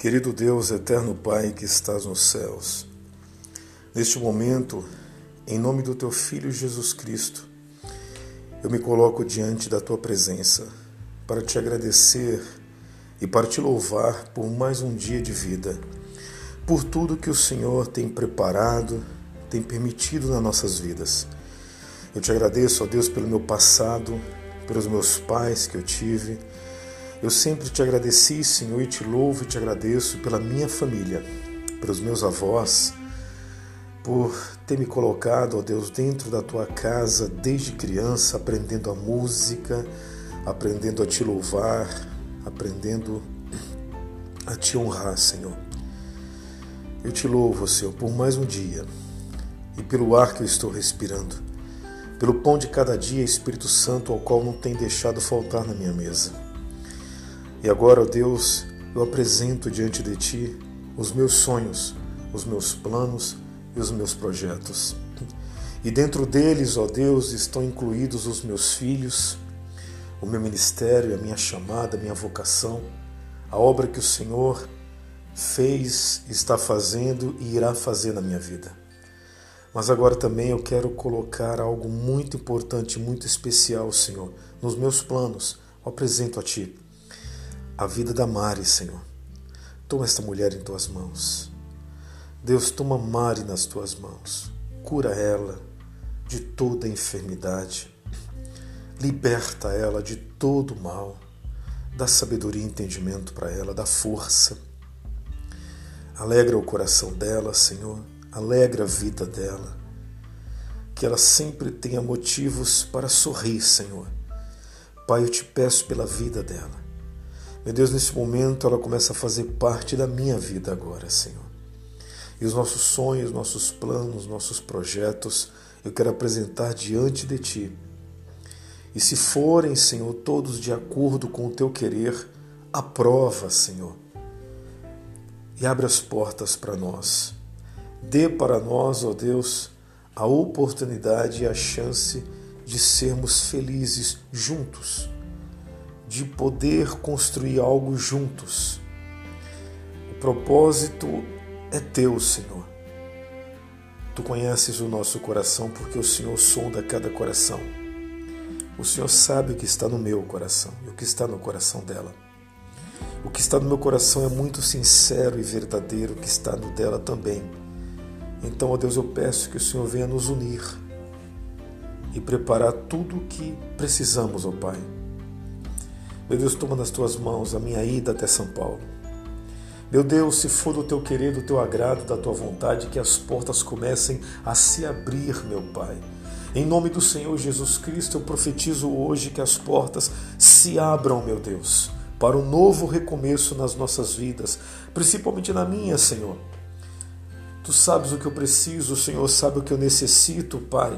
Querido Deus, eterno Pai que estás nos céus, neste momento, em nome do teu Filho Jesus Cristo, eu me coloco diante da tua presença para te agradecer e para te louvar por mais um dia de vida, por tudo que o Senhor tem preparado, tem permitido nas nossas vidas. Eu te agradeço, ó Deus, pelo meu passado, pelos meus pais que eu tive eu sempre te agradeci, Senhor, e te louvo e te agradeço pela minha família, pelos meus avós, por ter me colocado, ó Deus, dentro da tua casa desde criança, aprendendo a música, aprendendo a te louvar, aprendendo a te honrar, Senhor. Eu te louvo, Senhor, por mais um dia e pelo ar que eu estou respirando, pelo pão de cada dia, Espírito Santo, ao qual não tem deixado faltar na minha mesa. E agora, ó Deus, eu apresento diante de Ti os meus sonhos, os meus planos e os meus projetos. E dentro deles, ó Deus, estão incluídos os meus filhos, o meu ministério, a minha chamada, a minha vocação, a obra que o Senhor fez, está fazendo e irá fazer na minha vida. Mas agora também eu quero colocar algo muito importante, muito especial, Senhor, nos meus planos. Eu apresento a Ti a vida da Mari, Senhor. Toma esta mulher em tuas mãos. Deus, toma Mari nas tuas mãos. Cura ela de toda enfermidade. Liberta ela de todo mal. Dá sabedoria e entendimento para ela, dá força. Alegra o coração dela, Senhor. Alegra a vida dela. Que ela sempre tenha motivos para sorrir, Senhor. Pai, eu te peço pela vida dela. Meu Deus, nesse momento ela começa a fazer parte da minha vida agora, Senhor. E os nossos sonhos, nossos planos, nossos projetos, eu quero apresentar diante de Ti. E se forem, Senhor, todos de acordo com o Teu querer, aprova, Senhor. E abre as portas para nós. Dê para nós, ó Deus, a oportunidade e a chance de sermos felizes juntos de poder construir algo juntos. O propósito é teu, Senhor. Tu conheces o nosso coração porque o Senhor sonda cada coração. O Senhor sabe o que está no meu coração e o que está no coração dela. O que está no meu coração é muito sincero e verdadeiro, o que está no dela também. Então, ó Deus, eu peço que o Senhor venha nos unir e preparar tudo o que precisamos, ó Pai meu Deus, toma nas tuas mãos a minha ida até São Paulo. Meu Deus, se for do teu querer, do teu agrado, da tua vontade, que as portas comecem a se abrir, meu Pai. Em nome do Senhor Jesus Cristo, eu profetizo hoje que as portas se abram, meu Deus, para um novo recomeço nas nossas vidas, principalmente na minha, Senhor. Tu sabes o que eu preciso, o Senhor sabe o que eu necessito, Pai.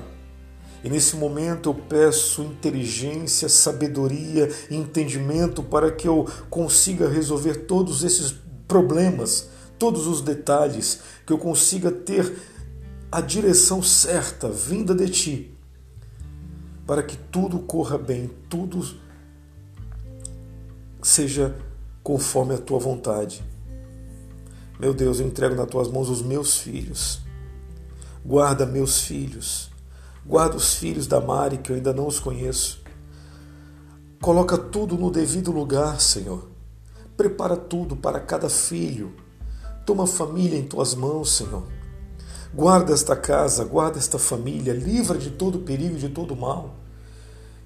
E nesse momento eu peço inteligência, sabedoria entendimento para que eu consiga resolver todos esses problemas, todos os detalhes, que eu consiga ter a direção certa vinda de ti, para que tudo corra bem, tudo seja conforme a tua vontade. Meu Deus, eu entrego nas tuas mãos os meus filhos. Guarda meus filhos Guarda os filhos da Mari, que eu ainda não os conheço. Coloca tudo no devido lugar, Senhor. Prepara tudo para cada filho. Toma a família em tuas mãos, Senhor. Guarda esta casa, guarda esta família, livra de todo perigo, de todo mal.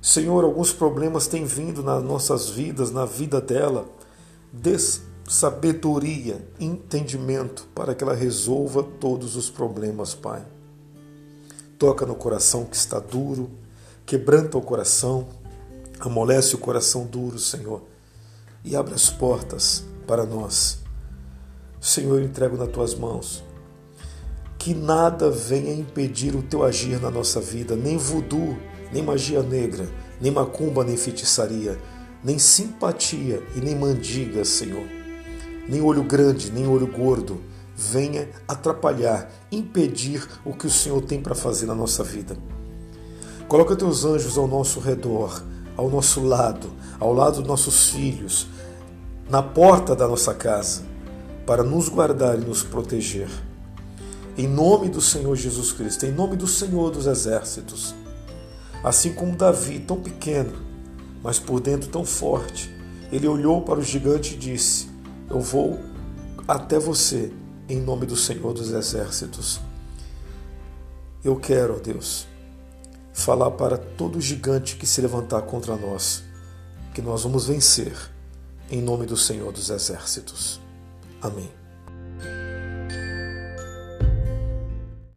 Senhor, alguns problemas têm vindo nas nossas vidas, na vida dela. Dê sabedoria, entendimento para que ela resolva todos os problemas, Pai. Toca no coração que está duro, quebranta o coração, amolece o coração duro, Senhor, e abre as portas para nós. Senhor, eu entrego nas tuas mãos. Que nada venha impedir o teu agir na nossa vida, nem voodoo, nem magia negra, nem macumba, nem feitiçaria, nem simpatia e nem mandiga, Senhor. Nem olho grande, nem olho gordo, venha atrapalhar, impedir o que o Senhor tem para fazer na nossa vida. Coloca teus anjos ao nosso redor, ao nosso lado, ao lado dos nossos filhos, na porta da nossa casa. para nos guardar e nos proteger. Em nome do Senhor Jesus Cristo, em nome do Senhor dos Exércitos. Assim como Davi, tão pequeno, mas por dentro tão forte, ele olhou para o gigante e disse: Eu vou até você, em nome do Senhor dos Exércitos. Eu quero, Deus, falar para todo gigante que se levantar contra nós, que nós vamos vencer, em nome do Senhor dos Exércitos. Amém.